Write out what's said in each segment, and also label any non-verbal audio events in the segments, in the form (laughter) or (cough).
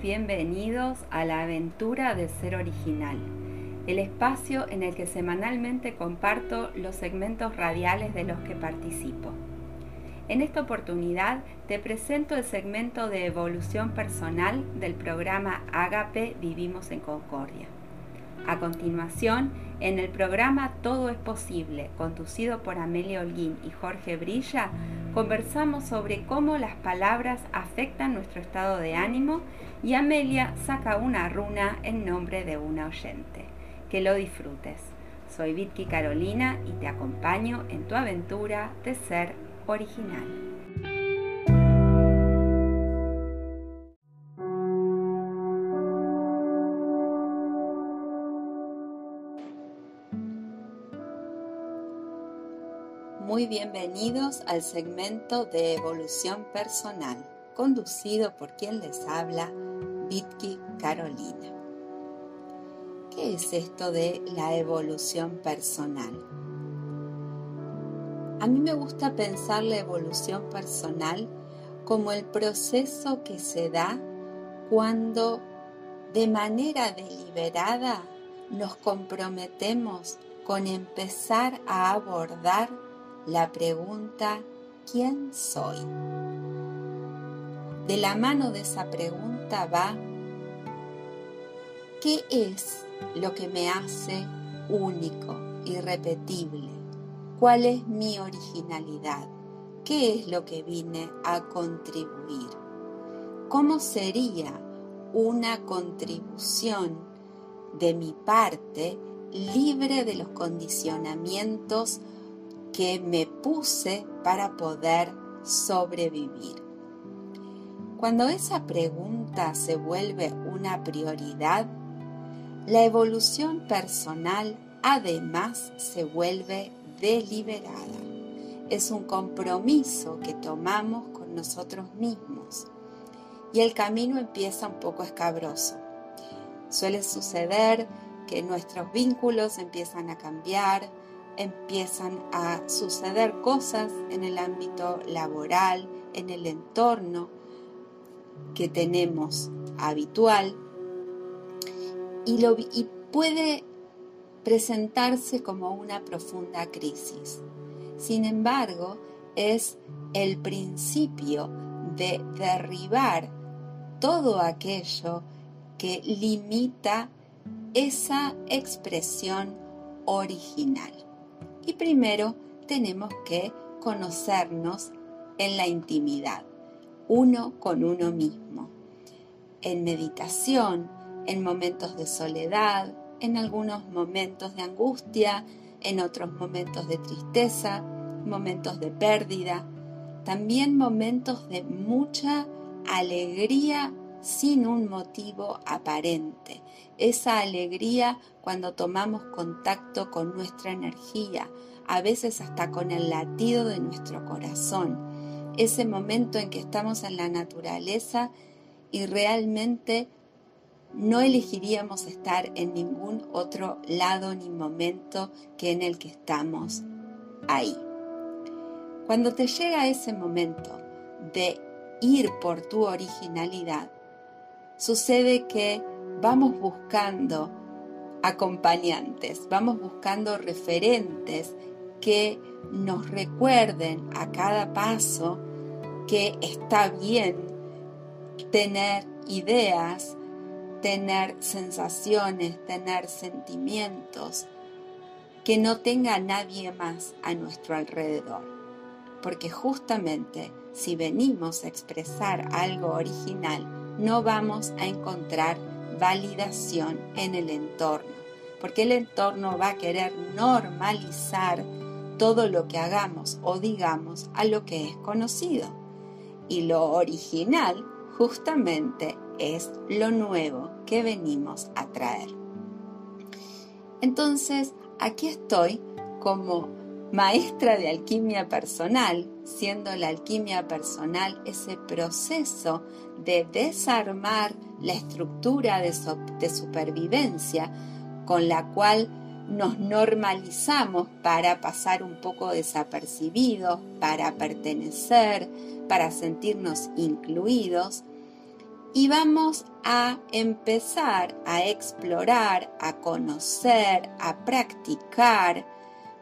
bienvenidos a la aventura de ser original, el espacio en el que semanalmente comparto los segmentos radiales de los que participo. En esta oportunidad te presento el segmento de evolución personal del programa Agape Vivimos en Concordia. A continuación, en el programa Todo es Posible, conducido por Amelia Holguín y Jorge Brilla, conversamos sobre cómo las palabras afectan nuestro estado de ánimo y Amelia saca una runa en nombre de una oyente. Que lo disfrutes. Soy Vitki Carolina y te acompaño en tu aventura de ser original. Bienvenidos al segmento de evolución personal, conducido por quien les habla, Vitki Carolina. ¿Qué es esto de la evolución personal? A mí me gusta pensar la evolución personal como el proceso que se da cuando de manera deliberada nos comprometemos con empezar a abordar la pregunta ¿quién soy? De la mano de esa pregunta va ¿qué es lo que me hace único, irrepetible? ¿Cuál es mi originalidad? ¿Qué es lo que vine a contribuir? ¿Cómo sería una contribución de mi parte libre de los condicionamientos que me puse para poder sobrevivir. Cuando esa pregunta se vuelve una prioridad, la evolución personal además se vuelve deliberada. Es un compromiso que tomamos con nosotros mismos y el camino empieza un poco escabroso. Suele suceder que nuestros vínculos empiezan a cambiar, empiezan a suceder cosas en el ámbito laboral, en el entorno que tenemos habitual y, lo, y puede presentarse como una profunda crisis. Sin embargo, es el principio de derribar todo aquello que limita esa expresión original. Y primero tenemos que conocernos en la intimidad, uno con uno mismo, en meditación, en momentos de soledad, en algunos momentos de angustia, en otros momentos de tristeza, momentos de pérdida, también momentos de mucha alegría sin un motivo aparente. Esa alegría cuando tomamos contacto con nuestra energía, a veces hasta con el latido de nuestro corazón. Ese momento en que estamos en la naturaleza y realmente no elegiríamos estar en ningún otro lado ni momento que en el que estamos ahí. Cuando te llega ese momento de ir por tu originalidad, sucede que vamos buscando acompañantes, vamos buscando referentes que nos recuerden a cada paso que está bien tener ideas, tener sensaciones, tener sentimientos, que no tenga nadie más a nuestro alrededor. Porque justamente si venimos a expresar algo original, no vamos a encontrar validación en el entorno, porque el entorno va a querer normalizar todo lo que hagamos o digamos a lo que es conocido. Y lo original justamente es lo nuevo que venimos a traer. Entonces, aquí estoy como maestra de alquimia personal, siendo la alquimia personal ese proceso de desarmar la estructura de, supervivencia con la cual nos normalizamos para pasar un poco desapercibidos, para pertenecer, para sentirnos incluidos. y vamos a empezar a explorar, a conocer, a practicar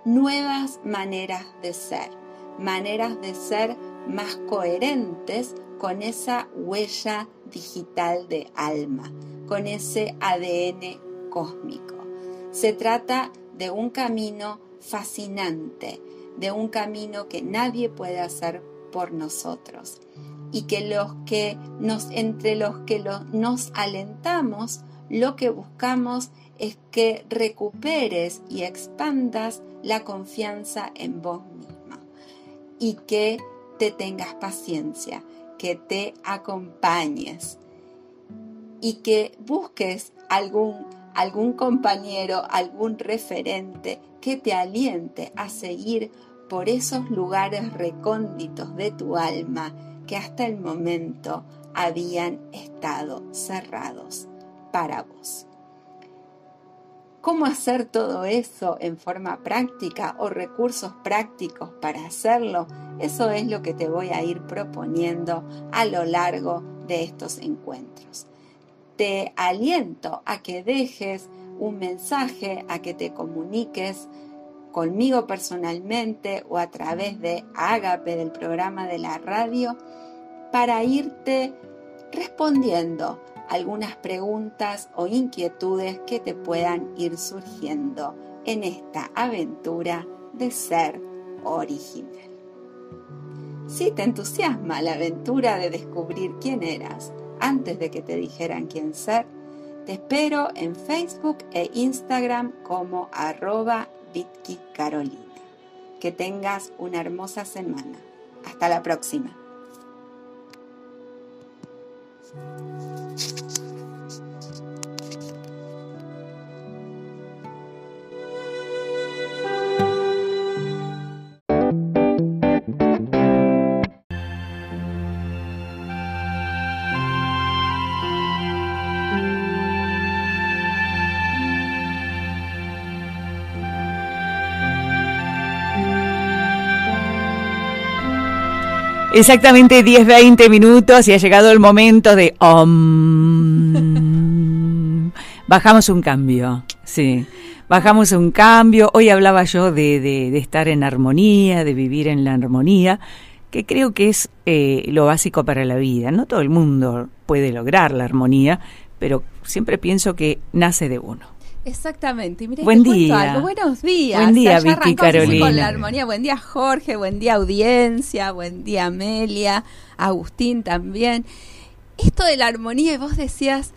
nuevas maneras de ser, maneras de ser más coherentes con esa huella digital de alma, con ese ADN cósmico. Se trata de un camino fascinante, de un camino que nadie puede hacer por nosotros y que los que nos entre los que nos alentamos lo que buscamos es que recuperes y expandas la confianza en vos misma y que te tengas paciencia, que te acompañes y que busques algún, algún compañero, algún referente que te aliente a seguir por esos lugares recónditos de tu alma que hasta el momento habían estado cerrados para vos. ¿Cómo hacer todo eso en forma práctica o recursos prácticos para hacerlo? Eso es lo que te voy a ir proponiendo a lo largo de estos encuentros. Te aliento a que dejes un mensaje, a que te comuniques conmigo personalmente o a través de Ágape del programa de la radio para irte respondiendo algunas preguntas o inquietudes que te puedan ir surgiendo en esta aventura de ser original. Si te entusiasma la aventura de descubrir quién eras antes de que te dijeran quién ser, te espero en Facebook e Instagram como arroba. Que tengas una hermosa semana. Hasta la próxima. Exactamente 10, 20 minutos y ha llegado el momento de... Bajamos un cambio, sí. Bajamos un cambio. Hoy hablaba yo de, de, estar en armonía, de vivir en la armonía, que creo que es eh, lo básico para la vida. No todo el mundo puede lograr la armonía, pero siempre pienso que nace de uno. Exactamente. Y buen día. Buenos días. Buen día, Vicky Carolina. Con la armonía. Buen día, Jorge. Buen día, audiencia. Buen día, Amelia. Agustín también. Esto de la armonía, y vos decías,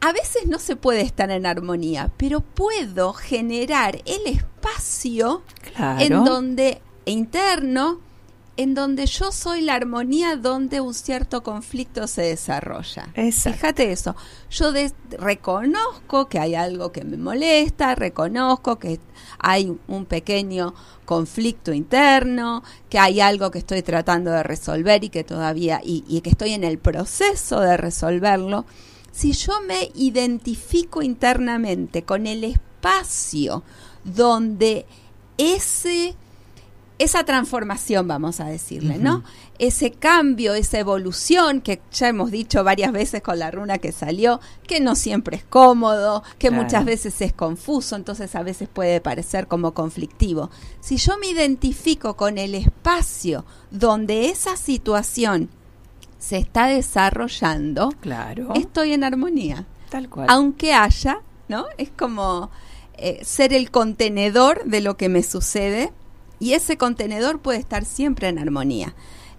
a veces no se puede estar en armonía, pero puedo generar el espacio en donde interno en donde yo soy la armonía donde un cierto conflicto se desarrolla. Fíjate eso. Yo reconozco que hay algo que me molesta, reconozco que hay un pequeño conflicto interno, que hay algo que estoy tratando de resolver y que todavía, y, y que estoy en el proceso de resolverlo. Si yo me identifico internamente con el espacio donde ese esa transformación, vamos a decirle, ¿no? Ese cambio, esa evolución que ya hemos dicho varias veces con la runa que salió, que no siempre es cómodo, que muchas veces es confuso, entonces a veces puede parecer como conflictivo. Si yo me identifico con el espacio donde esa situación se está desarrollando, claro. estoy en armonía. Tal cual. Aunque haya, ¿no? Es como eh, ser el contenedor de lo que me sucede y ese contenedor puede estar siempre en armonía.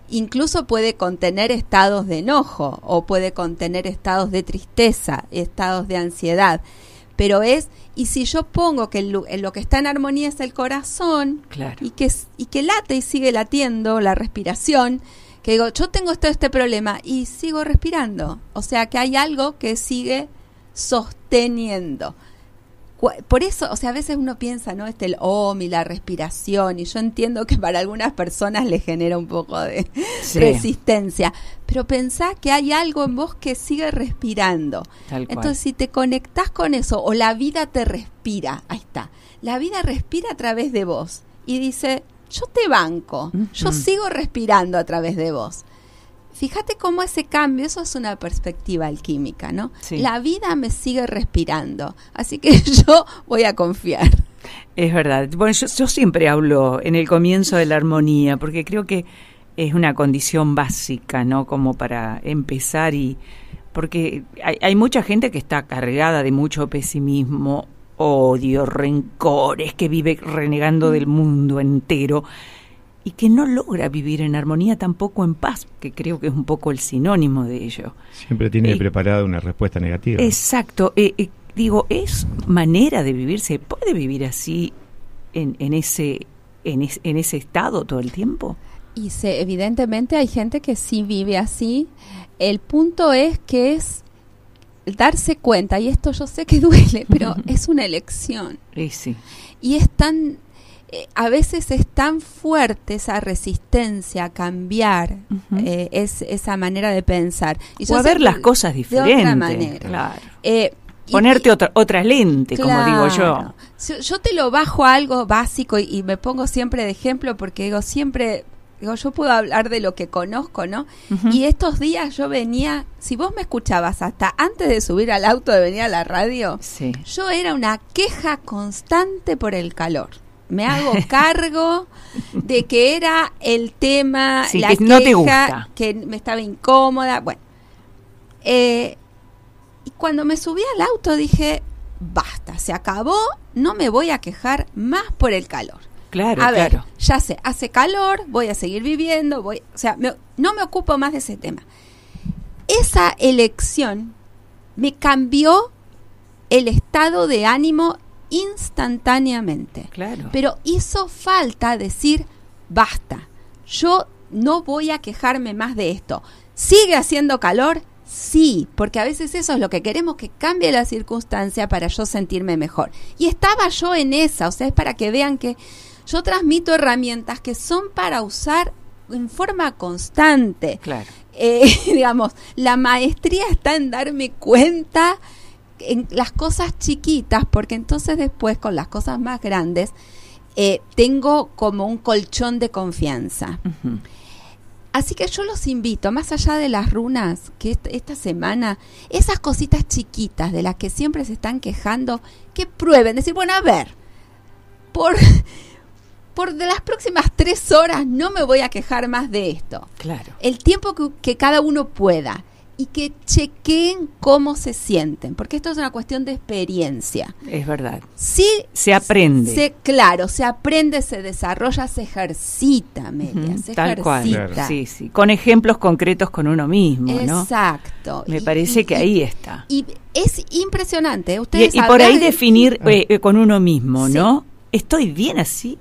Incluso puede contener estados de enojo o puede contener estados de tristeza, estados de ansiedad. Pero es, y si yo pongo que lo, lo que está en armonía es el corazón y, que, y que late y sigue latiendo la respiración, que digo, yo tengo todo este problema y sigo respirando. O sea que hay algo que sigue sosteniendo por eso, o sea, a veces uno piensa, ¿no? Este el OM y la respiración, y yo entiendo que para algunas personas le genera un poco de resistencia, pero pensá que hay algo en vos que sigue respirando. Entonces, si te conectás con eso, o la vida te respira, ahí está, la vida respira a través de vos y dice, yo te banco, yo sigo respirando a través de vos. Fíjate cómo ese cambio, eso es una perspectiva alquímica, ¿no? Sí. La vida me sigue respirando, así que (laughs) yo voy a confiar. Es verdad. Bueno, yo, yo siempre hablo en el comienzo de la armonía, porque creo que es una condición básica, ¿no? Como para empezar y... Porque hay, hay mucha gente que está cargada de mucho pesimismo, odio, rencores, que vive renegando del mundo entero y que no logra vivir en armonía tampoco en paz, que creo que es un poco el sinónimo de ello. Siempre tiene Eh, preparada una respuesta negativa. Exacto. Eh, eh, digo, ¿es manera de vivir? ¿Se puede vivir así en, en, ese, en, es- en ese estado todo el tiempo? Y se, evidentemente hay gente que sí vive así. El punto es que es darse cuenta, y esto yo sé que (laughs) duele, pero (laughs) es una elección. Eh, sí. Y es tan, eh, a veces es tan fuerte esa resistencia a cambiar eh, es, esa manera de pensar. Y o a ver las cosas de diferentes. otra manera. Claro. Eh, y- Ponerte otra, otra lente, como digo yo. Yo, yo te lo bajo a algo básico y, y me pongo siempre de ejemplo porque digo, siempre, digo, yo puedo hablar de lo que conozco, ¿no? Y estos días yo venía, si vos me escuchabas hasta antes de subir al auto de venir a la radio, Sí. yo era una queja constante por el calor. Me hago (laughs) cargo de que era el tema, Sí, la que no te queja, gusta. que me estaba incómoda. Bueno, Eh, y cuando me subí al auto dije, basta, se acabó, no me voy a quejar más por el calor. Claro, a ver, claro. ya sé, hace calor, voy a seguir viviendo, voy, o sea, me- no me ocupo más de ese tema. Esa elección me cambió el estado de ánimo instantáneamente. Claro. Pero hizo falta decir, basta, yo no voy a quejarme más de esto. ¿Sigue haciendo calor? Sí, porque a veces eso es lo que queremos, que cambie la circunstancia para yo sentirme mejor. Y estaba yo en esa, o sea, es para que vean que yo transmito herramientas que son para usar en forma constante. Claro. Eh, (laughs) digamos, la maestría está en darme cuenta en las cosas chiquitas, porque entonces después con las cosas más grandes eh, tengo como un colchón de confianza. Así que yo los invito, más allá de las runas, que est- esta semana, esas cositas chiquitas de las que siempre se están quejando, que prueben, decir, bueno, a ver, por, (laughs) por de las próximas tres horas no me voy a quejar más de esto Claro. el tiempo que, que cada uno pueda y que chequeen cómo se sienten, porque esto es una cuestión de experiencia. Es verdad. Sí, Se aprende. se, claro, se aprende, se desarrolla, se ejercita, Amelia, Ujú, se Tal cual. ejercita. Sí, sí. Con ejemplos concretos con uno mismo, ¿no? Exacto. Me Y- parece y- que ahí está. Y es impresionante. Y, Ustedes y por ahí de- definir eh, eh, con uno mismo, Sí. ¿no? ¿Estoy bien así?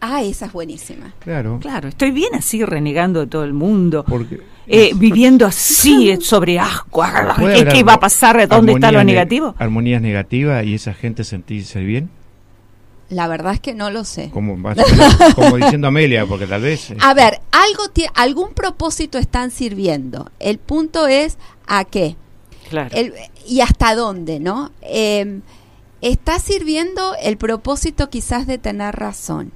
Ah, esa es buenísima. Claro. Claro, estoy bien así renegando de todo el mundo. Porque eh, viviendo (laughs) así sobre asco. ah, ¿puede ¿Qué, va a pasar? ¿Dónde está lo armonías ne- negativo? Armonías negativas y esa gente sentirse bien. La verdad es que no lo sé. Como, (laughs) diciendo Amelia, porque tal vez. eh, A ver, algo algún propósito están sirviendo. El punto es a qué. Claro. El- y hasta dónde, ¿no? Eh, está sirviendo el propósito quizás de tener razón.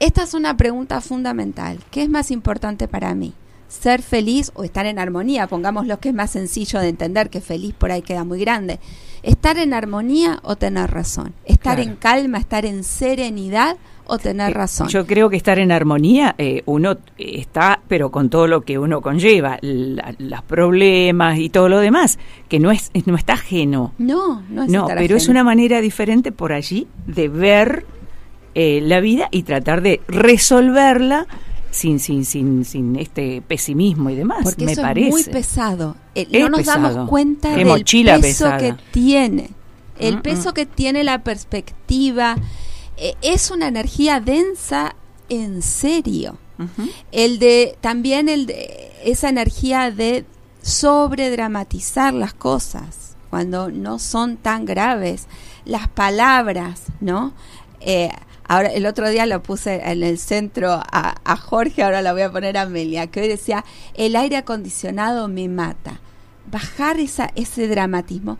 Esta es una pregunta fundamental. ¿Qué es más importante para mí? ¿Ser feliz o estar en armonía? Pongamos lo que es más sencillo de entender, que feliz por ahí queda muy grande. ¿Estar en armonía o tener razón? ¿Estar Claro. en calma, estar en serenidad o tener Eh, razón? Yo creo que estar en armonía, eh, uno está, pero con todo lo que uno conlleva, la- los problemas y todo lo demás, que no es, no está ajeno. no, no es No, estar pero es una manera diferente por allí de ver eh, la vida y tratar de resolverla sin, sin, sin, sin este pesimismo y demás. Porque me eso parece. es muy pesado. Eh, no nos pesado. damos cuenta Qué del peso pesada. que tiene. El Mm, peso mm. que tiene la perspectiva. Eh, es una energía densa en serio. El de también el de esa energía de sobredramatizar las cosas cuando no son tan graves. Las palabras, ¿no? Eh, ahora el otro día lo puse en el centro a, a Jorge, ahora la voy a poner a Amelia, que hoy decía, el aire acondicionado me mata. Bajar esa, ese dramatismo.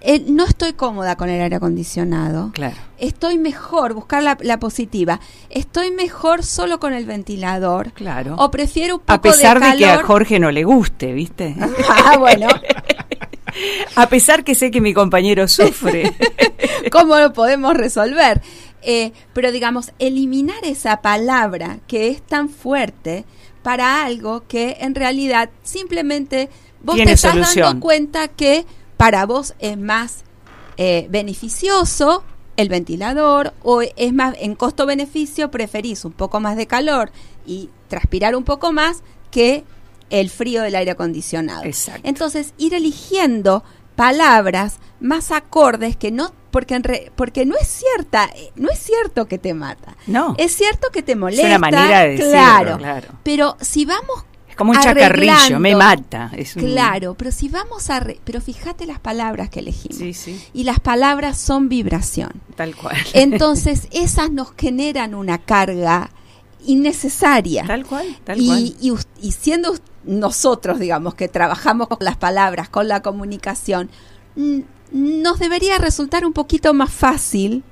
eh, no estoy cómoda con el aire acondicionado. Claro. Estoy mejor, buscar la, la positiva. Estoy mejor solo con el ventilador. Claro. O prefiero un poco A pesar de, de que a. Jorge no le guste, ¿viste? (laughs) ah, bueno, (laughs) A pesar que sé que mi compañero sufre. (laughs) ¿cómo lo podemos resolver? Eh, pero digamos, eliminar esa palabra que es tan fuerte para algo que en realidad simplemente vos te estás solución. dando cuenta que para vos es más eh, beneficioso el ventilador o es más en costo-beneficio preferís un poco más de calor y transpirar un poco más que el frío del aire acondicionado. Exacto. Entonces, ir eligiendo palabras más acordes que no porque en re- porque no es cierta, no es cierto que te mata. No. Es cierto que te molesta. una manera de decirlo, claro, claro. Pero si vamos Es como un chacarrillo, me mata. Es un- Claro, pero si vamos a re- pero fíjate las palabras que elegimos. Sí, sí, Y las palabras son vibración. tal cual. (laughs) Entonces, esas nos generan una carga innecesaria. Tal cual, tal y, cual. y y siendo nosotros, digamos, que trabajamos con las palabras, con la comunicación, nos debería resultar un poquito más fácil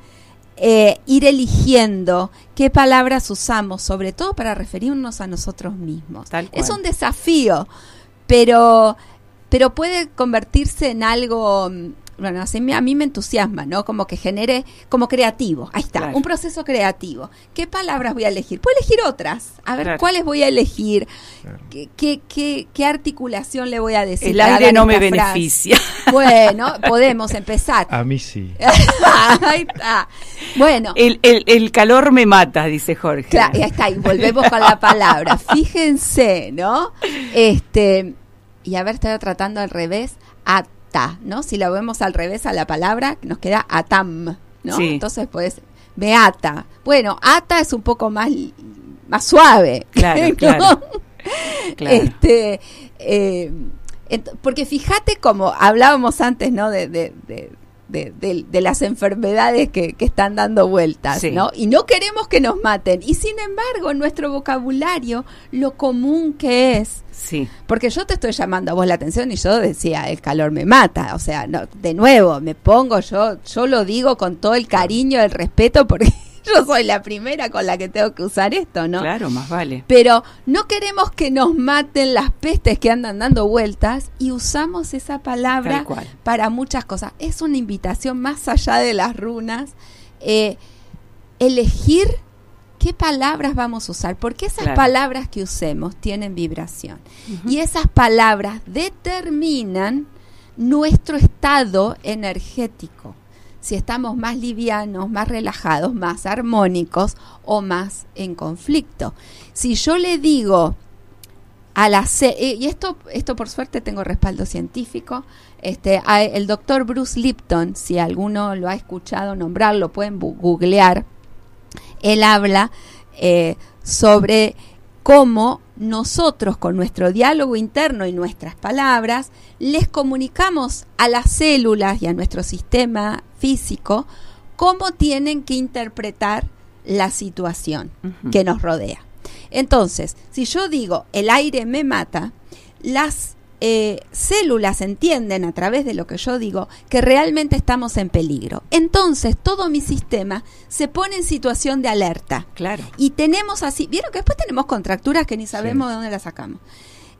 eh, ir eligiendo qué palabras usamos, sobre todo para referirnos a nosotros mismos. Es un desafío, pero, pero puede convertirse en algo, mm, bueno, así me- a mí me entusiasma, ¿no? Como que genere, como creativo. Ahí está, Claro. un proceso creativo. ¿Qué palabras voy a elegir? Puedo elegir otras. A ver, Claro. ¿cuáles voy a elegir? Claro. ¿Qué, qué, qué, qué articulación le voy a decir? El aire no me frase? beneficia. (laughs) Bueno, podemos empezar. A mí sí. (laughs) Ahí está. Bueno, El, el, el calor me mata, dice Jorge. Claro, ahí está, y volvemos con la palabra. (laughs) Fíjense, ¿no? Este, y a ver, estoy tratando al revés, ata, ¿no? Si la vemos al revés a la palabra, nos queda atam, ¿no? Sí. Entonces, pues, beata. Bueno, ata es un poco más, más suave. (laughs) Claro, ¿no? claro. Claro. Este, eh, porque fíjate como hablábamos antes, ¿no? De, de, de, de- de- de las enfermedades que, que están dando vueltas, Sí. ¿no? Y no queremos que nos maten. Y sin embargo, en nuestro vocabulario, lo común que es, Sí, porque yo te estoy llamando a vos la atención y yo decía, el calor me mata. O sea, no, de nuevo, me pongo, yo, yo lo digo con todo el cariño, el respeto, porque (laughs) yo soy la primera con la que tengo que usar esto, ¿no? claro, más vale. Pero no queremos que nos maten las pestes que andan dando vueltas y usamos esa palabra para muchas cosas. Es una invitación más allá de las runas. eh, elegir qué palabras vamos a usar, porque esas Claro. palabras que usemos tienen vibración. Y esas palabras determinan nuestro estado energético. Si estamos más livianos, más relajados, más armónicos o más en conflicto. Si yo le digo a la ce- eh, y esto esto por suerte tengo respaldo científico este el doctor Bruce Lipton si alguno lo ha escuchado nombrar lo pueden googlear él habla eh, sobre cómo nosotros con nuestro diálogo interno y nuestras palabras les comunicamos a las células y a nuestro sistema físico cómo tienen que interpretar la situación que nos rodea. Entonces, si yo digo el aire me mata, las eh, células entienden a través de lo que yo digo que realmente estamos en peligro. Entonces, todo mi sistema se pone en situación de alerta. Claro. Y tenemos así, vieron que después tenemos contracturas que ni sabemos Sí. de dónde las sacamos.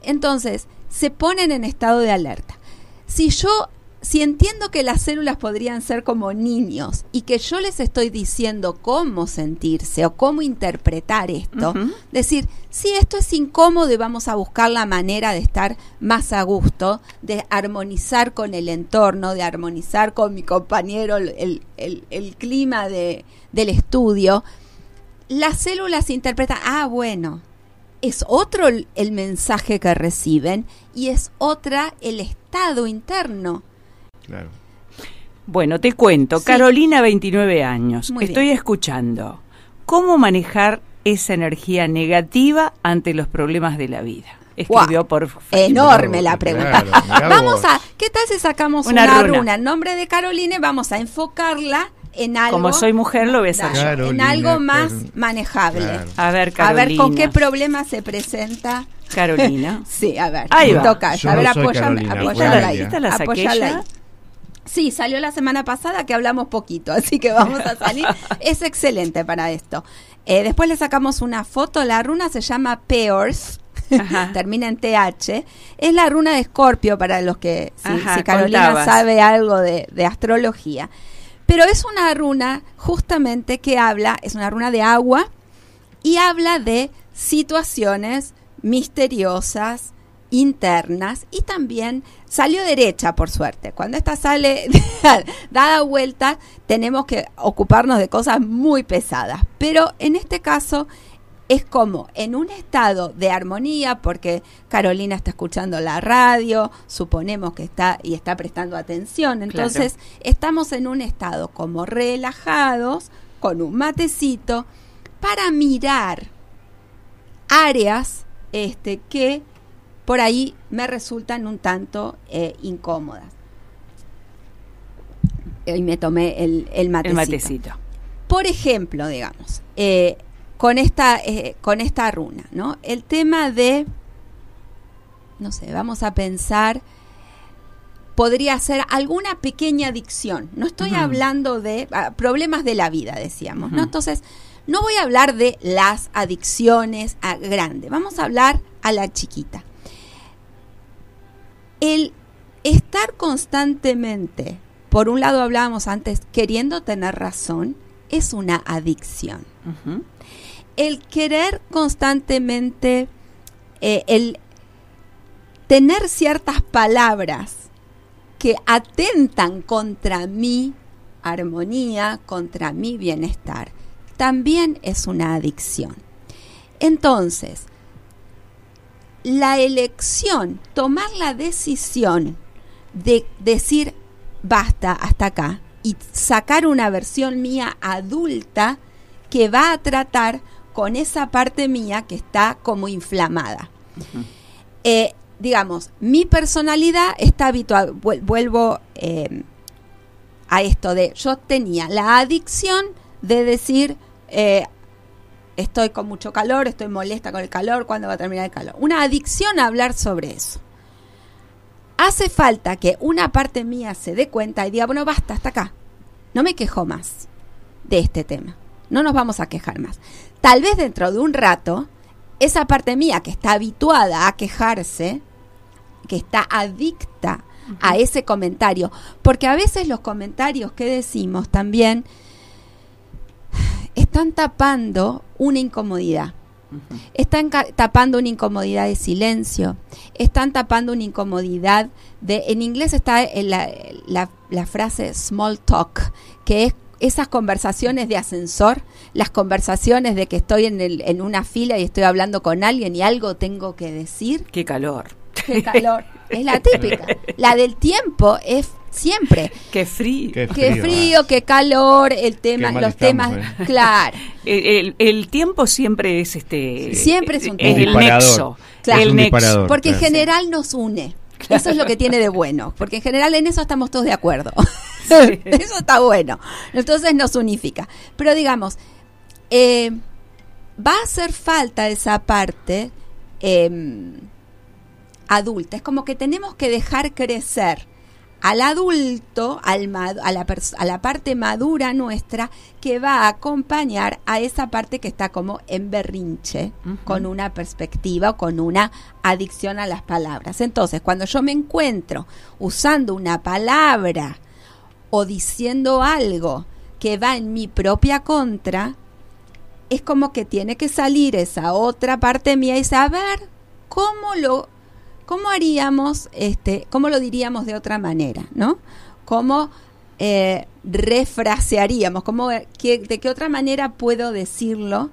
Entonces, se ponen en estado de alerta. Si yo, si entiendo que las células podrían ser como niños y que yo les estoy diciendo cómo sentirse o cómo interpretar esto, decir, si esto es incómodo y vamos a buscar la manera de estar más a gusto, de armonizar con el entorno, de armonizar con mi compañero el, el- el- clima de, del estudio, las células interpretan, ah, bueno, es otro el mensaje que reciben y es otra el estado interno. Claro. Bueno, te cuento. Sí. Carolina, 29 años. Muy Estoy bien. escuchando. ¿Cómo manejar esa energía negativa ante los problemas de la vida? Escribió por Enorme la pregunta. claro, vamos a, ¿qué tal si sacamos Una una, runa. runa en nombre de Carolina y vamos a enfocarla en algo? Como soy mujer, lo voy a hacer Dale, yo. en algo más manejable. Claro. A ver, A Carolina. ver con qué problema se presenta. Carolina. (laughs) Sí, a ver, Ahí va. toca. Yo a ver, no apóyame, apóyala ahí. Julia. ¿Esta la saqué. Sí, salió la semana pasada que hablamos poquito, (laughs) así que vamos a salir. (laughs) es excelente para esto. Eh, después le sacamos una foto, la runa se llama Peors, (laughs) termina en TH. Es la runa de Escorpio para los que, si, Ajá, si Carolina contabas. sabe algo de, de astrología. Pero es una runa justamente que habla, es una runa de agua y habla de situaciones misteriosas, internas y también salió derecha por suerte. Cuando esta sale (laughs) dada vuelta tenemos que ocuparnos de cosas muy pesadas. Pero en este caso es como en un estado de armonía, porque Carolina está escuchando la radio, suponemos que está y está prestando atención, entonces estamos en un estado como relajados, con un matecito, para mirar áreas este, que por ahí me resultan un tanto eh, incómodas. Y me tomé el, el matecito. El matecito. Por ejemplo, digamos, eh, con esta eh, con esta runa, ¿no? El tema de no sé, vamos a pensar podría ser alguna pequeña adicción. No estoy hablando de ah, problemas de la vida, decíamos, ¿no? Entonces, no voy a hablar de las adicciones a grande, vamos a hablar a la chiquita. El estar constantemente, por un lado hablábamos antes, queriendo tener razón, es una adicción el querer constantemente, eh, el tener ciertas palabras que atentan contra mi armonía, contra mi bienestar, también es una adicción. Entonces, la elección, tomar la decisión de decir basta hasta acá y sacar una versión mía adulta que va a tratar con esa parte mía que está como inflamada. Eh, digamos, mi personalidad está habituada, vuel- vuelvo eh, a esto de, yo tenía la adicción de decir, eh, estoy con mucho calor, estoy molesta con el calor, ¿cuándo va a terminar el calor? Una adicción a hablar sobre eso. Hace falta que una parte mía se dé cuenta y diga, bueno, basta, hasta acá. No me quejo más de este tema. No nos vamos a quejar más. Tal vez dentro de un rato, esa parte mía que está habituada a quejarse, que está adicta a ese comentario, porque a veces los comentarios que decimos también están tapando una incomodidad. Están tapando una incomodidad de silencio, están tapando una incomodidad de, en inglés está la, la- la frase small talk, que es esas conversaciones de ascensor, las conversaciones de que estoy en, el- en una fila y estoy hablando con alguien y algo tengo que decir. Qué calor. Qué calor. es la típica. (laughs) La del tiempo es siempre. (laughs) Qué frío. Qué Qué frío, ah. qué calor, el tema, los estamos, temas, eh. (laughs) claro. El, el- el tiempo siempre es este. Siempre es un el tema. nexo. disparador. Claro. El nexo. Porque en claro. general nos une. Eso es lo que tiene de bueno, porque en general en eso estamos todos de acuerdo. (laughs) eso está bueno. Entonces nos unifica. Pero digamos, eh, va a hacer falta esa parte eh, adulta. Es como que tenemos que dejar crecer al adulto, al a, la a la parte madura nuestra, que va a acompañar a esa parte que está como en berrinche, con una perspectiva o con una adicción a las palabras. Entonces, cuando yo me encuentro usando una palabra o diciendo algo que va en mi propia contra, es como que tiene que salir esa otra parte mía y saber cómo lo cómo haríamos este cómo lo diríamos de otra manera no cómo eh, refrasearíamos cómo qué- de qué otra manera puedo decirlo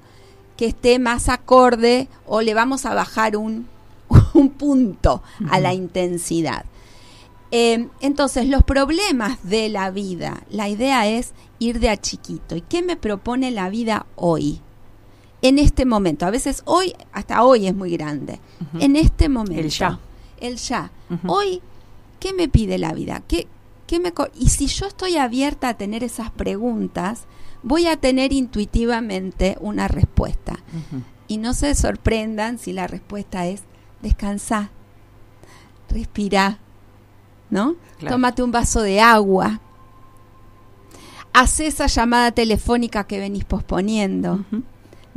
que esté más acorde o le vamos a bajar un (laughs) un punto a la intensidad eh, entonces, los problemas de la vida, la idea es ir de a chiquito. ¿Y qué me propone la vida hoy? En este momento. A veces hoy, hasta hoy es muy grande. En este momento. El ya. El ya. Hoy, ¿qué me pide la vida? ¿Qué, qué me y si yo estoy abierta a tener esas preguntas, voy a tener intuitivamente una respuesta. Y no se sorprendan si la respuesta es descansa, respira, ¿no? Claro. Tómate un vaso de agua. Haz esa llamada telefónica que venís posponiendo.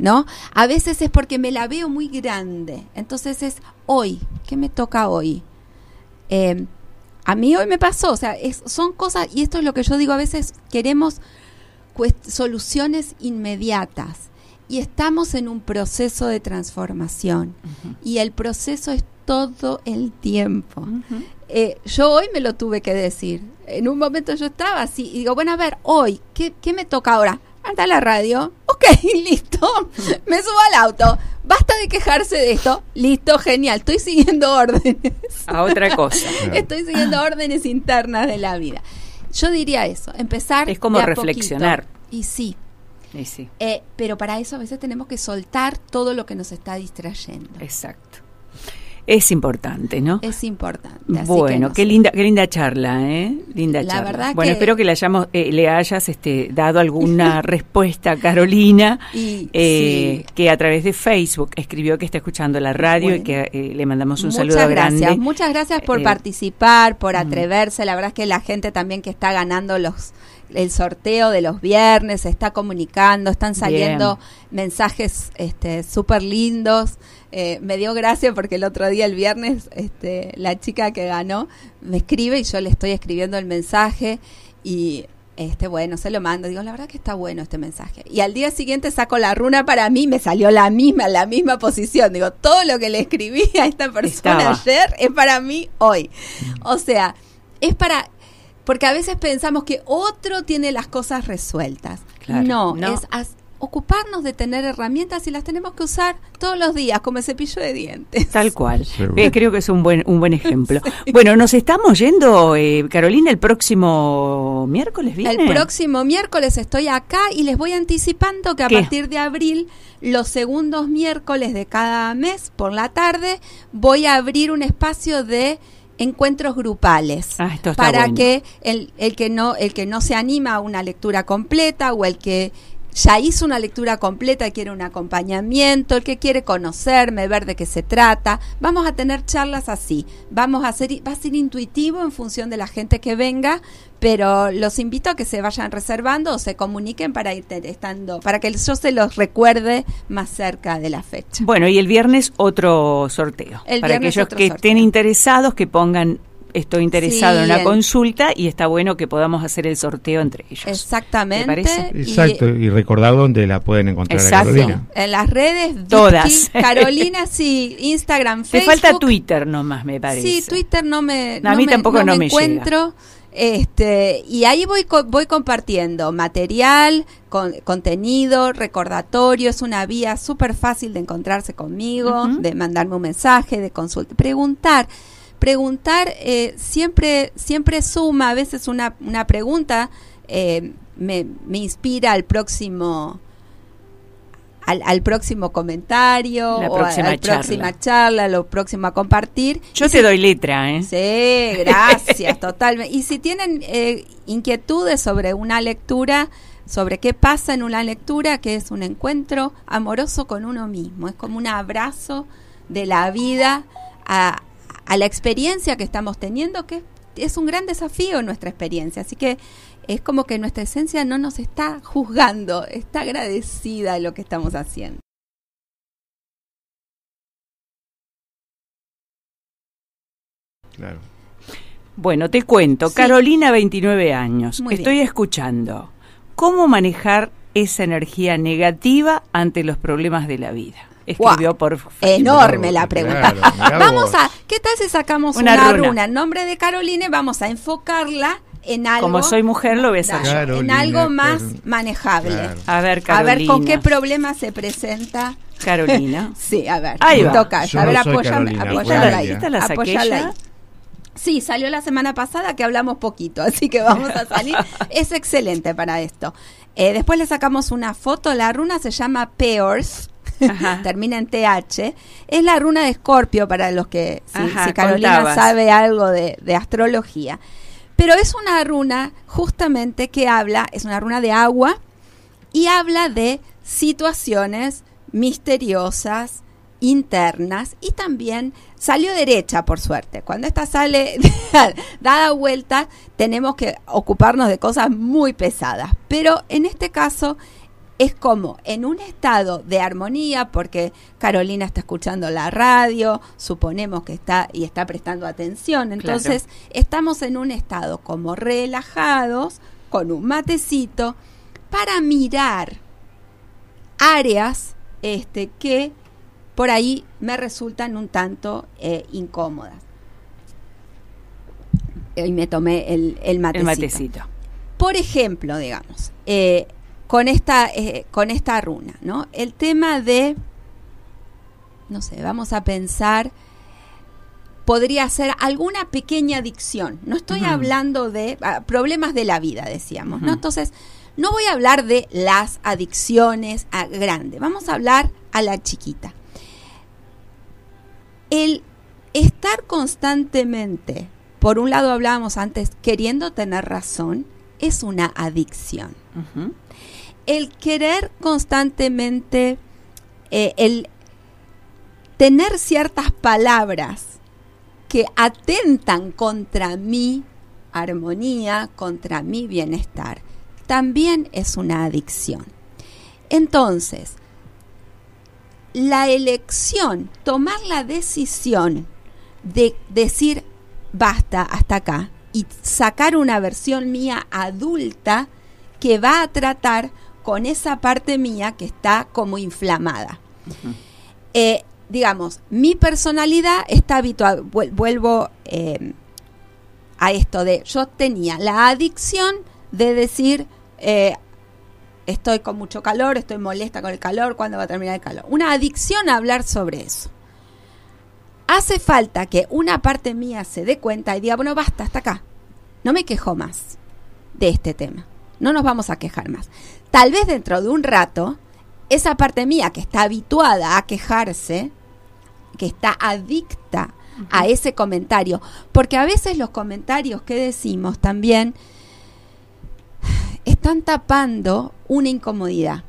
¿No? A veces es porque me la veo muy grande. Entonces es hoy, ¿qué me toca hoy? Eh, a mí hoy me pasó, o sea, es- son cosas, y esto es lo que yo digo, a veces queremos soluciones inmediatas y estamos en un proceso de transformación y el proceso es todo el tiempo. Eh, yo hoy me lo tuve que decir. En un momento yo estaba así y digo, bueno, a ver, hoy, ¿qué, qué me toca ahora? Anda a la radio. Ok, (laughs) listo. Me subo al auto. Basta de quejarse de esto. Listo, genial. Estoy siguiendo (laughs) órdenes. A otra cosa. (laughs) Estoy siguiendo órdenes internas de la vida. Yo diría eso, empezar. Es como de a poquito. reflexionar. Y sí, Y sí, eh, pero para eso a veces tenemos que soltar todo lo que nos está distrayendo. exacto. Es importante, ¿no? Es importante. así que Bueno, no qué linda, qué linda charla, ¿eh? Linda La charla. verdad bueno, que- espero que le hayamos, eh, le hayas este, dado alguna (laughs) respuesta a Carolina, Y, eh, sí. que a través de Facebook escribió que está escuchando la radio y que eh, le mandamos un Muchas saludo gracias, grande. muchas gracias por Eh, participar, por atreverse. La verdad es que la gente también que está ganando los el sorteo de los viernes se está comunicando, están saliendo mensajes este súper lindos. Eh, me dio gracia porque el otro día, el viernes, este, la chica que ganó me escribe y yo le estoy escribiendo el mensaje y este bueno, se lo mando. Digo, la verdad que está bueno este mensaje. Y al día siguiente saco la runa para mí, me salió la misma, la misma posición. Digo, todo lo que le escribí a esta persona Estaba. ayer es para mí hoy. O sea, es para porque a veces pensamos que otro tiene las cosas resueltas. Claro, no, no. es ocuparnos de tener herramientas y las tenemos que usar todos los días, como el cepillo de dientes. Tal cual. Eh, creo que es un buen, un buen ejemplo. (laughs) Bueno, nos estamos yendo, eh, Carolina, el próximo miércoles viene. El próximo miércoles estoy acá y les voy anticipando que a ¿Qué? partir de abril, los segundos miércoles de cada mes por la tarde, voy a abrir un espacio de encuentros grupales Ah, esto está para bueno. que el, el que no el que no se anima a una lectura completa o el que ya hizo una lectura completa y quiere un acompañamiento, el que quiere conocerme, ver de qué se trata. Vamos a tener charlas así. Vamos a hacer, va a ser intuitivo en función de la gente que venga, pero los invito a que se vayan reservando o se comuniquen para ir estando, para que yo se los recuerde más cerca de la fecha. Bueno, y el viernes otro sorteo. El para aquellos que sorteo. estén interesados, que pongan estoy interesado Sí, en una el- consulta y está bueno que podamos hacer el sorteo entre ellos. Exactamente. ¿Te parece? Y- Exacto, y, recordar dónde la pueden encontrar a Exacto. Carolina. En las redes, Todas. (laughs) Carolina, sí, Instagram, Te Facebook. falta Twitter nomás, me parece. Sí, Twitter no me, No, a mí tampoco no me encuentro. Este, y ahí voy co- voy compartiendo material, con, contenido, recordatorio, es una vía súper fácil de encontrarse conmigo, de mandarme un mensaje, de consulta, preguntar. Preguntar eh, siempre siempre suma, a veces una, una pregunta eh, me, me inspira al próximo al, al próximo comentario La o a- próxima a la charla. próxima charla, lo próximo a compartir. Yo Y te si- doy letra, ¿eh? Sí, gracias, (laughs) totalmente. Y si tienen eh, inquietudes sobre una lectura, sobre qué pasa en una lectura, que es un encuentro amoroso con uno mismo, es como un abrazo de la vida a, a la experiencia que estamos teniendo, que es un gran desafío en nuestra experiencia. Así que es como que nuestra esencia no nos está juzgando, está agradecida de lo que estamos haciendo. Claro. Bueno, te cuento. Sí. Carolina, 29 años. Muy Estoy bien. escuchando. ¿Cómo manejar esa energía negativa ante los problemas de la vida? Escribió por Facebook. Enorme la pregunta. (laughs) vamos a, ¿qué tal si sacamos Una una, runa. runa. en nombre de Carolina y vamos a enfocarla en algo? Como soy mujer, lo voy a sacar. En algo más manejable. Claro. A ver, A Carolina. ver con qué problema se presenta. Carolina. (laughs) Sí, a ver. Ahí va. toca. Yo a ver, no apóyame, apóyala ahí. la apóyala ahí. Sí, salió la semana pasada que hablamos poquito, (laughs) así que vamos a salir. es excelente para esto. Eh, después le sacamos una foto. La runa se llama Peors. (laughs) Termina en TH. Es la runa de Escorpio para los que, si, Ajá, si Carolina contabas. sabe algo de, de astrología. Pero es una runa justamente que habla, es una runa de agua y habla de situaciones misteriosas, internas y también salió derecha, por suerte. Cuando esta sale (laughs) dada vuelta, tenemos que ocuparnos de cosas muy pesadas. Pero en este caso es como en un estado de armonía, porque Carolina está escuchando la radio, suponemos que está y está prestando atención, entonces estamos en un estado como relajados, con un matecito, para mirar áreas este, que por ahí me resultan un tanto eh, incómodas. Y me tomé el, el, matecito. Por ejemplo, digamos, eh, con esta, eh, con esta runa, ¿no? El tema de, no sé, vamos a pensar, podría ser alguna pequeña adicción. No estoy hablando de ah, problemas de la vida, decíamos, ¿no? Entonces, no voy a hablar de las adicciones a grande, vamos a hablar a la chiquita. El estar constantemente, por un lado hablábamos antes, queriendo tener razón, es una adicción el querer constantemente, eh, el tener ciertas palabras que atentan contra mi armonía, contra mi bienestar, también es una adicción. Entonces, la elección, tomar la decisión de decir basta hasta acá y sacar una versión mía adulta que va a tratar con esa parte mía que está como inflamada. Eh, digamos, mi personalidad está habituada, vuelvo eh, a esto de, yo tenía la adicción de decir, eh, estoy con mucho calor, estoy molesta con el calor, ¿cuándo va a terminar el calor? Una adicción a hablar sobre eso. Hace falta que una parte mía se dé cuenta y diga, bueno, basta, hasta acá. No me quejo más de este tema. No nos vamos a quejar más. Tal vez dentro de un rato, esa parte mía que está habituada a quejarse, que está adicta a ese comentario, porque a veces los comentarios que decimos también están tapando una incomodidad.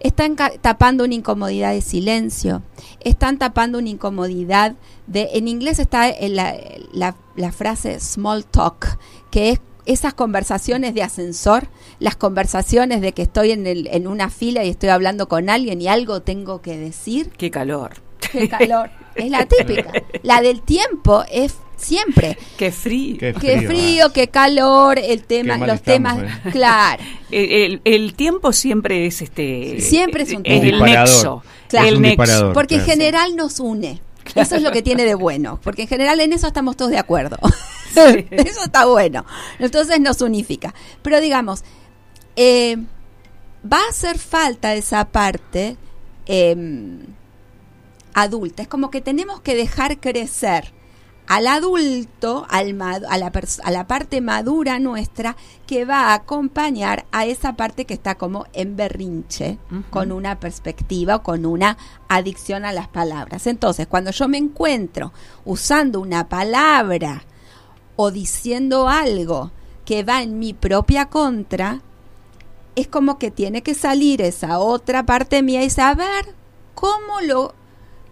Están tapando una incomodidad de silencio, están tapando una incomodidad de, en inglés está la, la, la frase small talk, que es esas conversaciones de ascensor, las conversaciones de que estoy en, el, en una fila y estoy hablando con alguien y algo tengo que decir. Qué calor. Qué calor. es la (laughs) típica. La del tiempo es siempre. Qué frío. Qué frío, qué, calor, el tema, los temas, eh. (laughs) claro. El, tiempo siempre es este. Siempre es un tema. el nexo. El nexo. Porque en general nos une. Eso es lo que tiene de bueno, porque en general en eso estamos todos de acuerdo. (laughs) eso está bueno. Entonces nos unifica. Pero digamos, eh, va a hacer falta esa parte em, adulta. Es como que tenemos que dejar crecer al adulto, al, a, la a la parte madura nuestra, que va a acompañar a esa parte que está como en berrinche, con una perspectiva o con una adicción a las palabras. Entonces, cuando yo me encuentro usando una palabra o diciendo algo que va en mi propia contra, es como que tiene que salir esa otra parte mía y saber cómo lo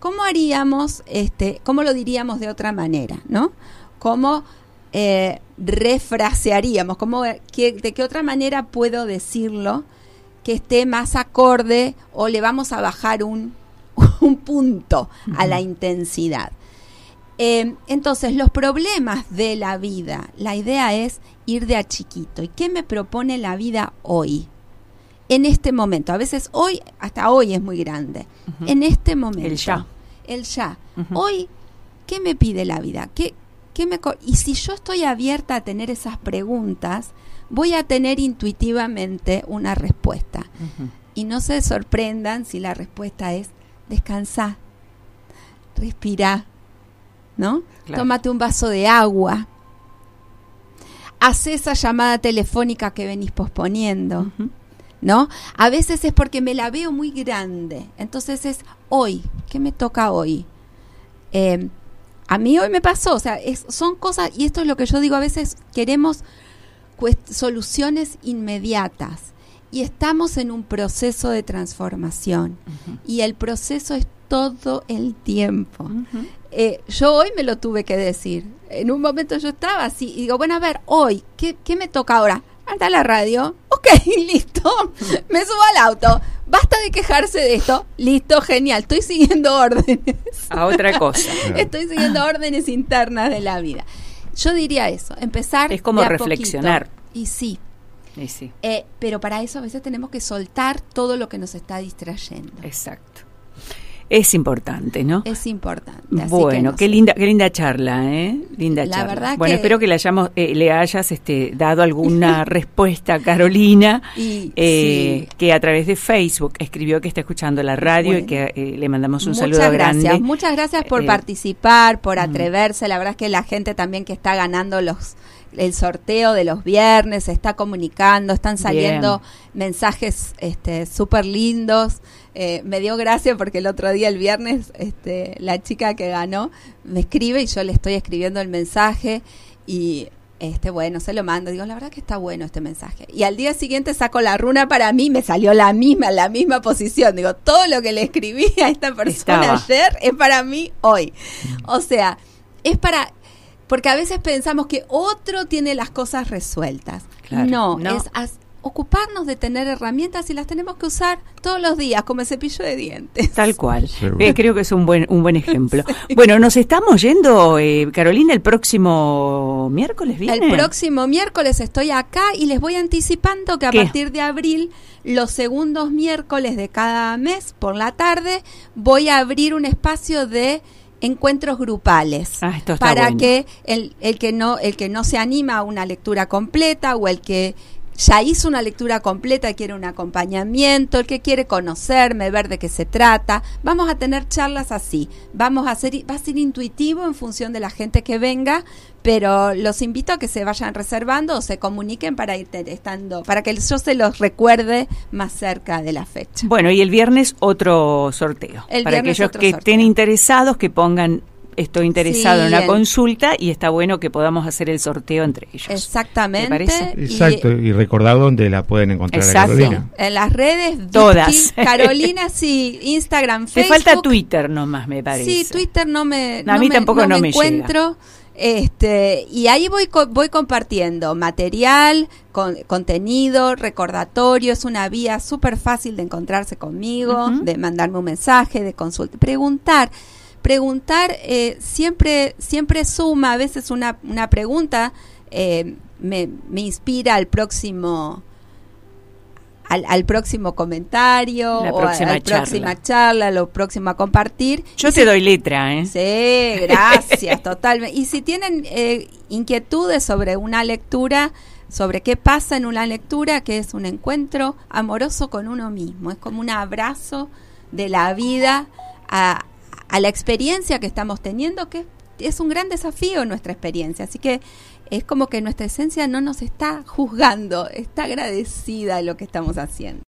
¿cómo haríamos, este, cómo lo diríamos de otra manera, ¿no? ¿Cómo eh, refrasearíamos? ¿Cómo, ¿De qué otra manera puedo decirlo que esté más acorde o le vamos a bajar un, (laughs) un punto a la intensidad? Eh, entonces, los problemas de la vida, la idea es ir de a chiquito. ¿Y qué me propone la vida hoy? En este momento. A veces hoy, hasta hoy es muy grande. En este momento. El ya el ya. Hoy, ¿qué me pide la vida? ¿Qué, qué me y si yo estoy abierta a tener esas preguntas, voy a tener intuitivamente una respuesta. Y no se sorprendan si la respuesta es descansa, respira, ¿no? Tómate un vaso de agua. Haz esa llamada telefónica que venís posponiendo. ¿No? A veces es porque me la veo muy grande. Entonces es hoy, ¿qué me toca hoy? Em, a mí hoy me pasó, o sea, son cosas, y esto es lo que yo digo, a veces queremos soluciones inmediatas. y estamos en un proceso de transformación y el proceso es todo el tiempo. Eh, yo hoy me lo tuve que decir. En un momento yo estaba así y digo, bueno, a ver, hoy, ¿qué, qué me toca ahora? Anda a la radio. Ok, (laughs) listo. Me subo al auto. Basta de quejarse de esto. Listo, genial. Estoy siguiendo (laughs) órdenes. A otra cosa. (laughs) Estoy siguiendo órdenes internas de la vida. Yo diría eso, empezar. Es como de a reflexionar. poquito. Y sí, Y sí, eh, pero para eso a veces tenemos que soltar todo lo que nos está distrayendo. exacto. Es importante, ¿no? Es importante. así que Bueno, no qué sé. linda, qué linda charla, ¿eh? Linda La charla. verdad bueno, que- espero que le hayamos, eh, le hayas este, dado alguna (laughs) respuesta a Carolina, Y, eh, sí. que a través de Facebook escribió que está escuchando la radio y que eh, le mandamos un Muchas saludo gracias, grande. muchas gracias por Eh, participar, por atreverse. La verdad es que la gente también que está ganando los el sorteo de los viernes se está comunicando, están saliendo mensajes este súper lindos. Eh, me dio gracia porque el otro día, el viernes, este, la chica que ganó me escribe y yo le estoy escribiendo el mensaje y este bueno, se lo mando. Digo, la verdad que está bueno este mensaje. Y al día siguiente saco la runa para mí, me salió la misma, la misma posición. Digo, todo lo que le escribí a esta persona Estaba. ayer es para mí hoy. O sea, es para porque a veces pensamos que otro tiene las cosas resueltas. Claro, no, no. es ocuparnos de tener herramientas y las tenemos que usar todos los días, como el cepillo de dientes. Tal cual. Eh, creo que es un buen un buen ejemplo. (laughs) Bueno, nos estamos yendo, eh, Carolina, el próximo miércoles viene. El próximo miércoles estoy acá y les voy anticipando que a ¿Qué? partir de abril, los segundos miércoles de cada mes por la tarde, voy a abrir un espacio de encuentros grupales Ah, esto está para bueno. que el, el que no el que no se anima a una lectura completa o el que ya hizo una lectura completa quiere un acompañamiento, el que quiere conocerme, ver de qué se trata. Vamos a tener charlas así. Vamos a hacer, va a ser intuitivo en función de la gente que venga, pero los invito a que se vayan reservando o se comuniquen para ir estando, para que yo se los recuerde más cerca de la fecha. Bueno, y el viernes otro sorteo. El Para aquellos que sorteo. estén interesados, que pongan estoy interesado Sí, en una el- consulta y está bueno que podamos hacer el sorteo entre ellos. Exactamente. ¿Te parece? Y- Exacto, y recordar dónde la pueden encontrar a Exacto. Carolina. En las redes, Todas. (laughs) Carolina, sí, Instagram, Te Facebook. falta Twitter nomás, me parece. Sí, Twitter no me, No, a mí tampoco no me encuentro. Este, y ahí voy co- voy compartiendo material, con, contenido, recordatorio, es una vía súper fácil de encontrarse conmigo, de mandarme un mensaje, de consulta, preguntar. Preguntar eh, siempre siempre suma, a veces una, una pregunta eh, me, me inspira al próximo al, al próximo comentario La o a- la charla. próxima charla, lo próximo a compartir. Yo Y te si- doy letra, ¿eh? Sí, gracias, (laughs) totalmente. Y si tienen eh, inquietudes sobre una lectura, sobre qué pasa en una lectura, que es un encuentro amoroso con uno mismo, es como un abrazo de la vida a, a la experiencia que estamos teniendo, que es un gran desafío nuestra experiencia. Así que es como que nuestra esencia no nos está juzgando, está agradecida de lo que estamos haciendo.